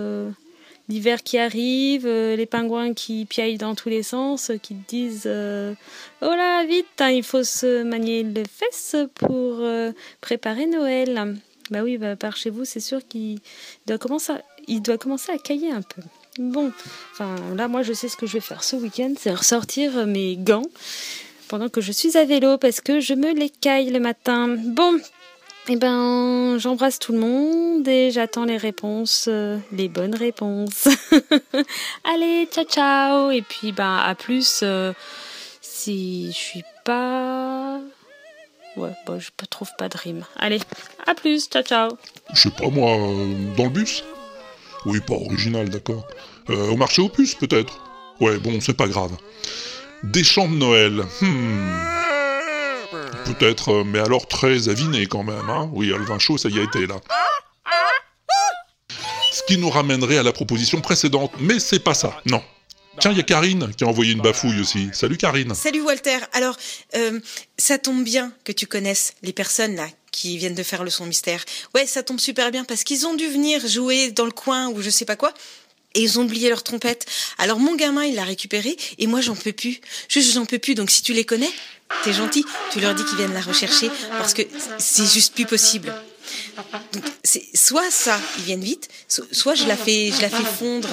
l'hiver qui arrive, euh, les pingouins qui piaillent dans tous les sens, euh, qui disent euh, Oh là, vite, hein, il faut se manier les fesses pour euh, préparer Noël. Bah oui, bah, par chez vous, c'est sûr qu'il doit commencer à, il doit commencer à cailler un peu. Bon, enfin là, moi, je sais ce que je vais faire ce week-end, c'est ressortir mes gants pendant que je suis à vélo parce que je me les caille le matin. Bon, eh ben, j'embrasse tout le monde et j'attends les réponses, euh, les bonnes réponses. [laughs] Allez, ciao ciao et puis ben à plus euh, si je suis pas Ouais, bon, je trouve pas de rime. Allez, à plus, ciao ciao. Je sais pas moi, euh, dans le bus? Oui, pas original, d'accord. Au marché aux puces, peut-être? Ouais, bon, c'est pas grave. Des chants de Noël. Hmm. Peut-être, euh, mais alors très aviné quand même, hein Oui, le vin chaud, ça y a été, là. Ce qui nous ramènerait à la proposition précédente, mais c'est pas ça, non. Tiens, il y a Karine qui a envoyé une bafouille aussi. Salut Karine. Salut Walter. Alors, euh, ça tombe bien que tu connaisses les personnes là qui viennent de faire le son mystère. Ouais, ça tombe super bien parce qu'ils ont dû venir jouer dans le coin ou je sais pas quoi. Et ils ont oublié leur trompette. Alors mon gamin, il l'a récupéré et moi j'en peux plus. Juste j'en peux plus. Donc si tu les connais, t'es gentil. Tu leur dis qu'ils viennent la rechercher parce que c'est juste plus possible. Soit ça, ils viennent vite, so- soit je la fais, je la fais fondre,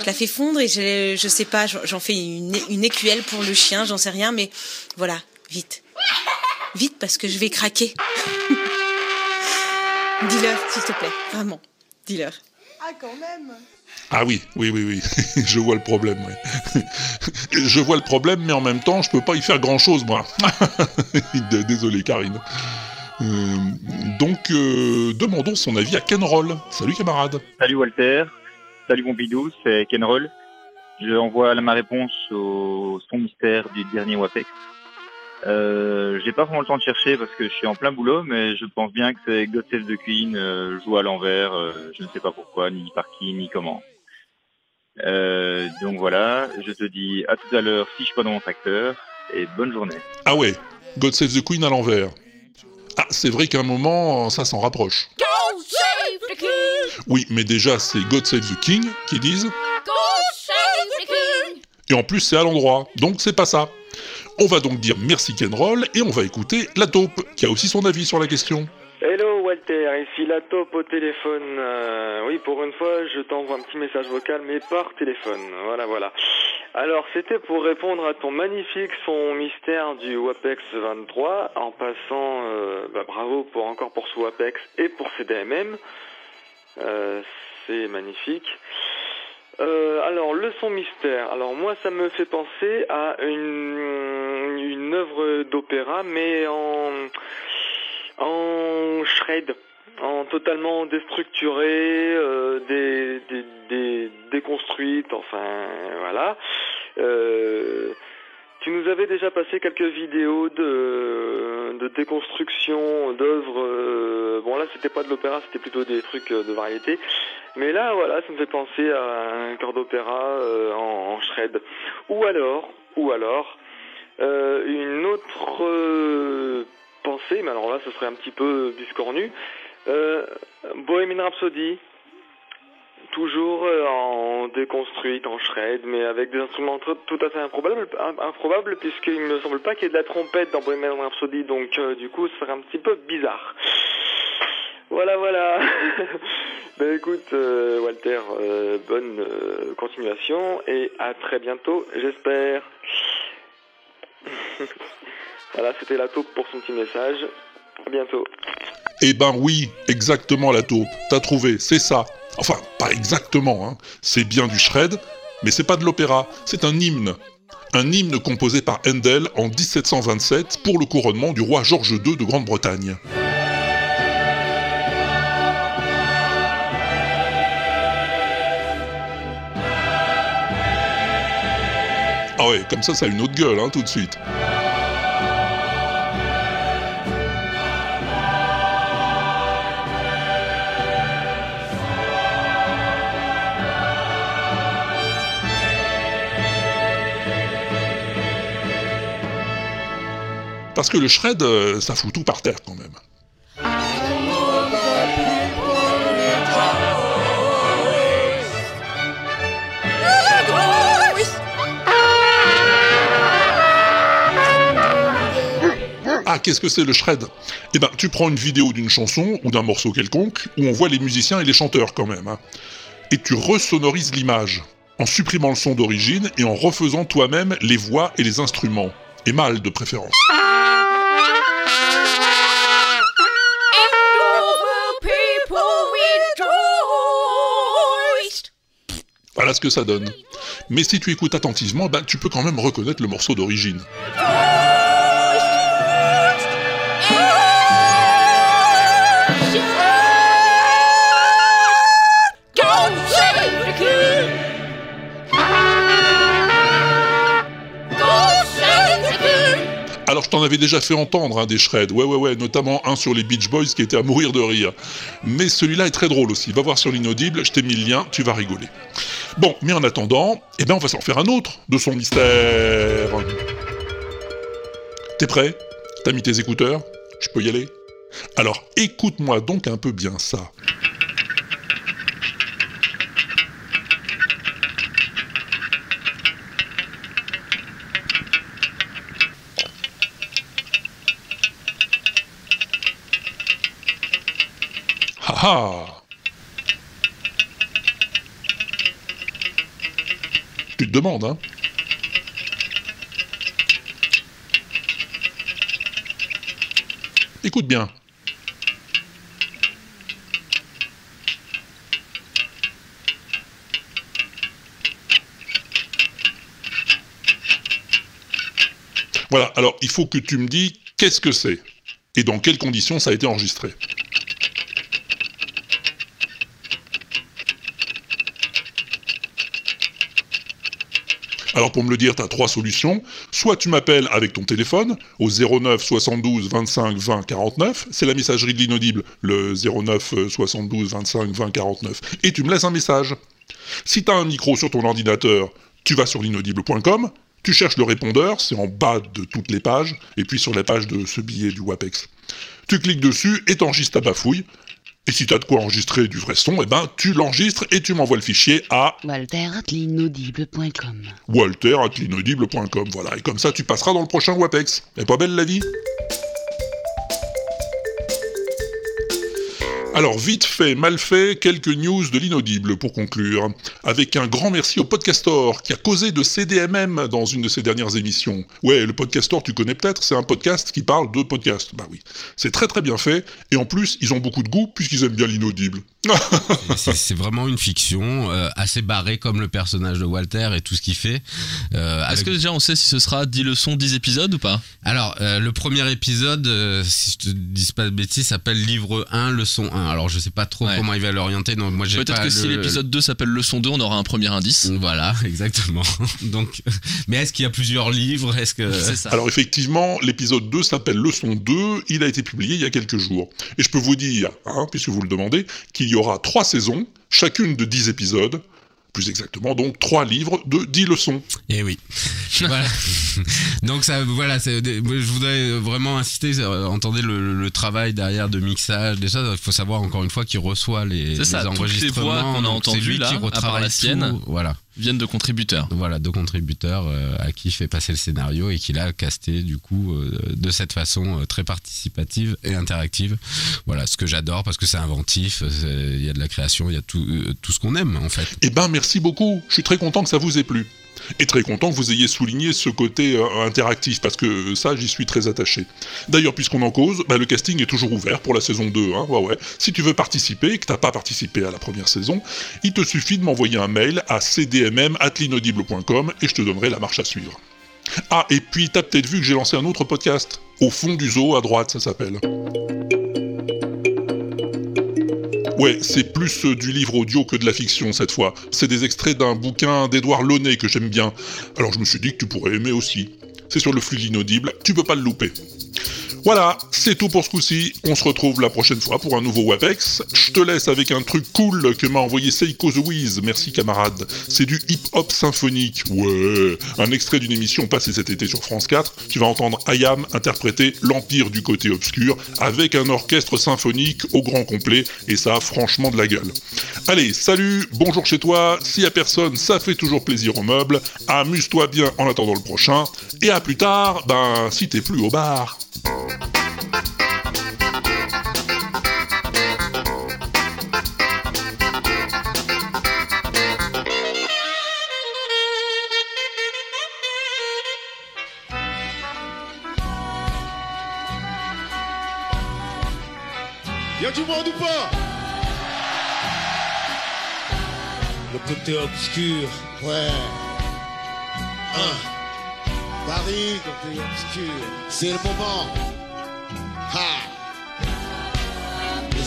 je la fais fondre et je, je sais pas, j'en- fais une, une écuelle pour le chien, j'en sais rien, mais voilà, vite, vite parce que je vais craquer. [laughs] Dis-leur, s'il te plaît, vraiment, dis-leur. Ah, quand même Ah oui, oui, oui, oui. [laughs] je vois le problème, [laughs] je vois le problème, mais en même temps, je peux pas y faire grand-chose, moi. [laughs] Désolé, Karine. Euh, donc, euh, demandons son avis à Ken Roll. Salut, camarade. Salut Walter, salut Pompidou, c'est Ken Roll. Je envoie ma réponse au son mystère du dernier WAPEX. Euh, j'ai pas vraiment le temps de chercher parce que je suis en plein boulot, mais je pense bien que c'est God Save the Queen, euh, joue à l'envers, euh, je ne sais pas pourquoi, ni par qui, ni comment. Euh, donc voilà, je te dis à tout à l'heure si je suis pas dans mon tracteur, et bonne journée. Ah ouais, God Save the Queen à l'envers. Ah, c'est vrai qu'à un moment, ça s'en rapproche. God save the king! Oui, mais déjà, c'est God Save the King qui disent. God save Et en plus, c'est à l'endroit, donc c'est pas ça. On va donc dire merci Kenroll et on va écouter la taupe, qui a aussi son avis sur la question. Hello Walter, ici la taupe au téléphone. Euh, oui, pour une fois, je t'envoie un petit message vocal, mais par téléphone. Voilà, voilà. Alors, c'était pour répondre à ton magnifique son mystère du WAPEX 23, en passant, euh, bah, bravo pour encore pour ce WAPEX et pour CDMM. Euh, C'est magnifique. Euh, alors, le son mystère. Alors, moi, ça me fait penser à une, une œuvre d'opéra, mais en, en shred, en totalement déstructuré, euh, déconstruite, enfin, voilà. Euh, tu nous avais déjà passé quelques vidéos de, de déconstruction d'œuvres. euh, bon là, c'était pas de l'opéra, c'était plutôt des trucs euh, de variété. Mais là, voilà, ça me fait penser à un corps d'opéra euh, en, shred. Ou alors, ou alors, une autre pensée, mais alors là, ce serait un petit peu biscornu. Euh, Rhapsody, toujours euh, en déconstruite, en shred, mais avec des instruments tr- tout à fait improbables, im- improbables puisqu'il me semble pas qu'il y ait de la trompette dans Bohemian Rhapsody, donc euh, du coup, ce serait un petit peu bizarre. Voilà, voilà. [laughs] ben écoute, euh, Walter, bonne continuation et à très bientôt, j'espère. [laughs] voilà, c'était la taupe pour son petit message. À bientôt. Eh ben oui, exactement la taupe. T'as trouvé, c'est ça. Enfin, pas exactement, hein. C'est bien du shred, mais c'est pas de l'opéra, c'est un hymne. Un hymne composé par Handel en 1727 pour le couronnement du roi George II de Grande-Bretagne. Ah ouais, comme ça, ça a une autre gueule, hein, tout de suite. Parce que le shred, euh, ça fout tout par terre quand même. Ah, qu'est-ce que c'est le shred? Eh ben, tu prends une vidéo d'une chanson ou d'un morceau quelconque où on voit les musiciens et les chanteurs quand même, hein, et tu resonorises l'image en supprimant le son d'origine et en refaisant toi-même les voix et les instruments, et mal de préférence. Voilà ce que ça donne. Mais si tu écoutes attentivement, ben, tu peux quand même reconnaître le morceau d'origine. Je t'en avais déjà fait entendre hein, des shreds, ouais ouais ouais, notamment un sur les Beach Boys qui était à mourir de rire. Mais celui-là est très drôle aussi, va voir sur l'inaudible, je t'ai mis le lien, tu vas rigoler. Bon, mais en attendant, eh ben on va s'en faire un autre de son mystère. T'es prêt? T'as mis tes écouteurs? Je peux y aller? Alors écoute-moi donc un peu bien ça. Ha Tu te demandes, hein Écoute bien. Voilà, alors il faut que tu me dis qu'est-ce que c'est et dans quelles conditions ça a été enregistré. Alors pour me le dire, tu as trois solutions. Soit tu m'appelles avec ton téléphone au 09 72 25 20 49, c'est la messagerie de l'inaudible, le 09 72 25 20 49, et tu me laisses un message. Si tu as un micro sur ton ordinateur, tu vas sur l'inaudible.com, tu cherches le répondeur, c'est en bas de toutes les pages, et puis sur la page de ce billet du WAPEX. Tu cliques dessus et t'enregistres ta bafouille, Et si t'as de quoi enregistrer du vrai son, eh ben tu l'enregistres et tu m'envoies le fichier à walter.l'inaudible.com walter.l'inaudible.com. Voilà, et comme ça tu passeras dans le prochain WAPEX. Est pas belle la vie Alors, vite fait, mal fait, quelques news de l'inaudible pour conclure. Avec un grand merci au Podcastor qui a causé de CDMM dans une de ses dernières émissions. Ouais, le Podcastor, tu connais peut-être, c'est un podcast qui parle de podcast. Bah oui. C'est très très bien fait, et en plus, ils ont beaucoup de goût puisqu'ils aiment bien l'inaudible. C'est- vraiment une fiction, euh, assez barrée comme le personnage de Walter et tout ce qu'il fait. Euh, Est-ce avec- que déjà on sait si ce sera 10 leçons, 10 épisodes ou pas? Alors, euh, le premier épisode, euh, si je te dis pas de bêtises, s'appelle Livre 1, Leçon 1. Alors, je sais pas trop comment il va l'orienter. Donc, moi, j'ai Peut-être que si l'épisode 2 s'appelle leçon 2, on aura un premier indice. Voilà, [laughs] exactement. [laughs] Donc, mais est-ce qu'il y a plusieurs livres? Est-ce que [laughs] Alors effectivement, l'épisode 2 s'appelle Leçon 2, il a été publié il y a quelques jours. Et je peux vous dire, hein, puisque vous le demandez, qu'il y aura trois saisons, chacune de 10 épisodes, plus exactement donc trois livres de 10 leçons. Eh oui. [laughs] voilà. Donc ça, voilà, je voudrais vraiment insister. euh, Entendez le, le travail derrière de mixage. Déjà, il faut savoir encore une fois qu'il reçoit les, C'est ça, les toutes les enregistrements. voix qu'on a entendues là, qui à part la tout, sienne, voilà. Viennent de contributeurs. Voilà, de contributeurs euh, à qui il fait passer le scénario et qu'il a casté du coup euh, de cette façon euh, très participative et interactive. Voilà, ce que j'adore parce que c'est inventif, il y a de la création, il y a tout, euh, tout ce qu'on aime en fait. Eh ben merci beaucoup, je suis très content que ça vous ait plu. Et très content que vous ayez souligné ce côté euh, interactif, parce que ça, j'y suis très attaché. D'ailleurs, puisqu'on en cause, bah, le casting est toujours ouvert pour la saison 2. Hein. Si tu veux participer et que t'as pas participé à la première saison, il te suffit de m'envoyer un mail à cdmm.linaudible.com et je te donnerai la marche à suivre. Ah, et puis t'as peut-être vu que j'ai lancé un autre podcast. Au fond du zoo, à droite, ça s'appelle. Ouais, c'est plus euh, du livre audio que de la fiction cette fois. C'est des extraits d'un bouquin d'Edouard Launay que j'aime bien. Alors je me suis dit que tu pourrais aimer aussi. C'est sur le flux de l'inaudible, tu peux pas le louper. Voilà, c'est tout pour ce coup-ci. On se retrouve la prochaine fois pour un nouveau WebEx. Je te laisse avec un truc cool que m'a envoyé Seiko The Wiz. Merci camarade. C'est du hip-hop symphonique. Ouais, un extrait d'une émission passée cet été sur France 4. Tu vas entendre Ayam interpréter l'Empire du côté obscur avec un orchestre symphonique au grand complet et ça a franchement de la gueule. Allez, salut, bonjour chez toi. S'il y a personne, ça fait toujours plaisir au meuble. Amuse-toi bien en attendant le prochain. Et à plus tard, ben, si t'es plus au bar. Y'a du monde ou pas? Le côté obscur, ouais. Hein? Paris, côté obscur. C'est le moment. Ha le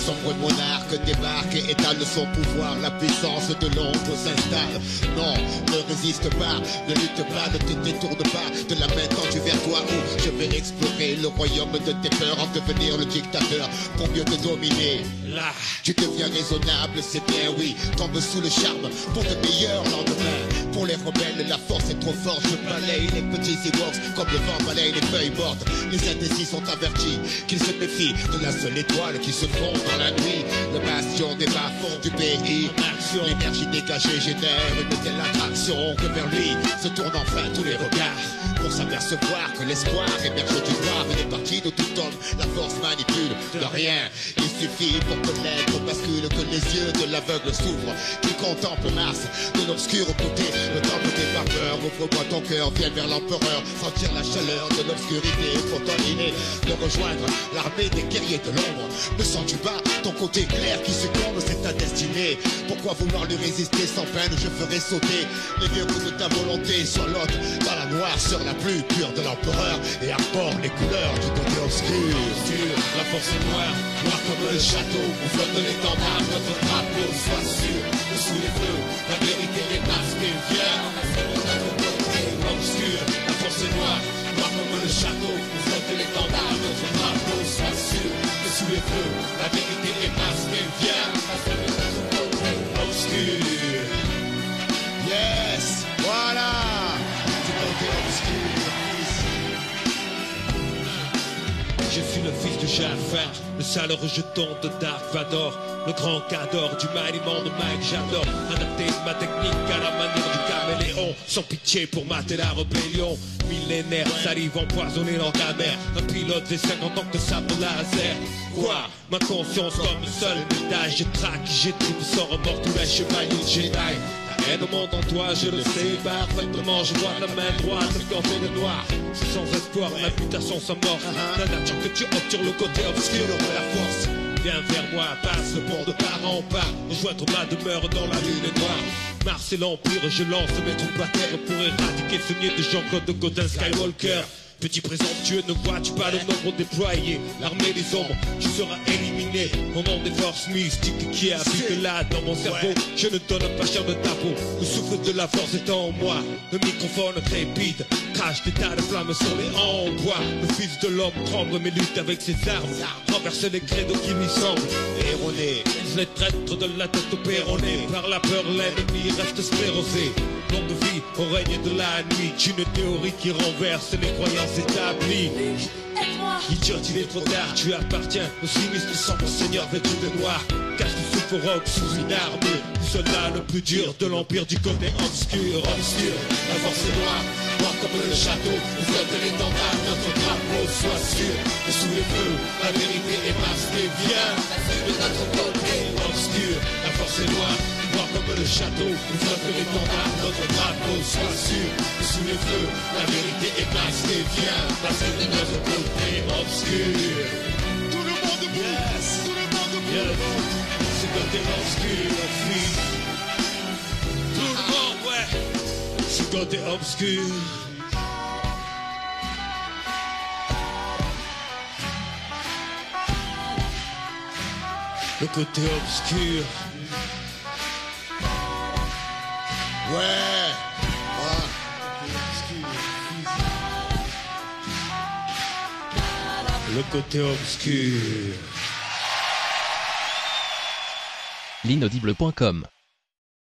sombre monarque débarque et étale son pouvoir. La puissance de l'ombre s'installe. Non, ne résiste pas, ne lutte pas, ne te détourne pas de la main tendue vers toi. Où je vais explorer le royaume de tes peurs en devenir le dictateur pour mieux te dominer. Là, tu deviens raisonnable, c'est bien, oui. Tombe sous le charme pour de meilleurs lendemains. Pour les rebelles, la force est trop forte. Je balaye les petits Ewoks comme le vent balaye les feuilles mortes. Les indécis sont avertis qu'ils se méfient de la seule étoile qui se fond dans Le bastion des bas-fonds du pays. L'énergie dégagée génère une telle attraction que vers lui se tournent enfin tous les regards. Pour s'apercevoir que l'espoir émerge du noir et des parties de tout homme. La force manipule de rien. Il suffit pour que l'être bascule, que les yeux de l'aveugle s'ouvrent. Qui contemple Mars de l'obscur côté. Le temple des vapeurs, ouvre-moi ton cœur, viens vers l'empereur. Sentir la chaleur de l'obscurité pour t'enligner. De rejoindre l'armée des guerriers de l'ombre. Ne sens-tu pas ton côté clair qui succombe, c'est ta destinée. Pourquoi vouloir lui résister sans peine Je ferai sauter les verrous de ta volonté. Sois l'autre dans la noirceur la plus pure de l'empereur et arbore les couleurs du côté obscur. La force est noire, noire comme le château. On flotte l'étendard, notre drapeau. Sois sûr que sous les feux, la vérité est masquée. Viens, notre côté obscur. La force est noire, noire comme le château. On flotte l'étendard, notre drapeau. Sois sûr que sous les feux, la vérité est masquée. Viens, le fils du Jafar. Le sale rejeton de Dark Vador Le grand cador du maniement de Mike J'adore. Adapter ma technique à la manière du caméléon Sans pitié pour mater la rébellion. Millénaire, salive empoisonnée dans ta mère Un pilote des 50 ans que sabre laser. Quoi? Ma conscience comme seul médaille Je traque, j'étripe sans remords tous les chevaliers Jedi la haine monte en toi, je le sais. Parfaitement Je vois ta main droite gorgée de noir. C'est sans espoir, la mutation sans mort. La nature que tu obtures le côté obscur la force. Viens vers moi, passe le pont de part en part. Rejoindre ma demeure dans la lune noire. Mars et l'Empire, je lance mes troupes à terre Pour éradiquer ce nier de Jean-Claude de Godin Skywalker Petit présomptueux, ne vois-tu pas le nombre déployé? L'armée des ombres, tu seras éliminé. Au nom des forces mystiques qui habitent là dans mon cerveau. Je ne donne pas cher de ta peau. Le souffle de la force est en moi. Le microphone crépite Crache des tas de flammes sur les en bois Le fils de l'homme tremble mais lutte avec ses armes. Renverse les credos qui lui semblent. Erronés. Les traîtres de la tête péronée Par la peur l'ennemi reste sclérosé Au règne de la nuit Une théorie qui renverse les croyances établies. Idiot, il est trop tard, tu appartiens au sinistre sombre seigneur vêtu de noir. Cache le souffle rock sous une arme. Soldat le plus dur de l'empire du côté obscur Obscur, la force est noire Noir comme le château, où flotte l'étendard Notre drapeau, sois sûr. Que sous les feux La vérité est masquée, viens de notre côté Obscur, la force est noire Noir comme le château, où flotte l'étendard Notre drapeau, sois sûr. Que sous les feux La vérité est masquée, viens passer de notre côté obscur. Tout le monde yes. Tout le monde yes. Ce côté obscur, fille Tout le monde, ouais. Ce côté obscur Le côté obscur. Ouais. Le côté obscur. L'inaudible.com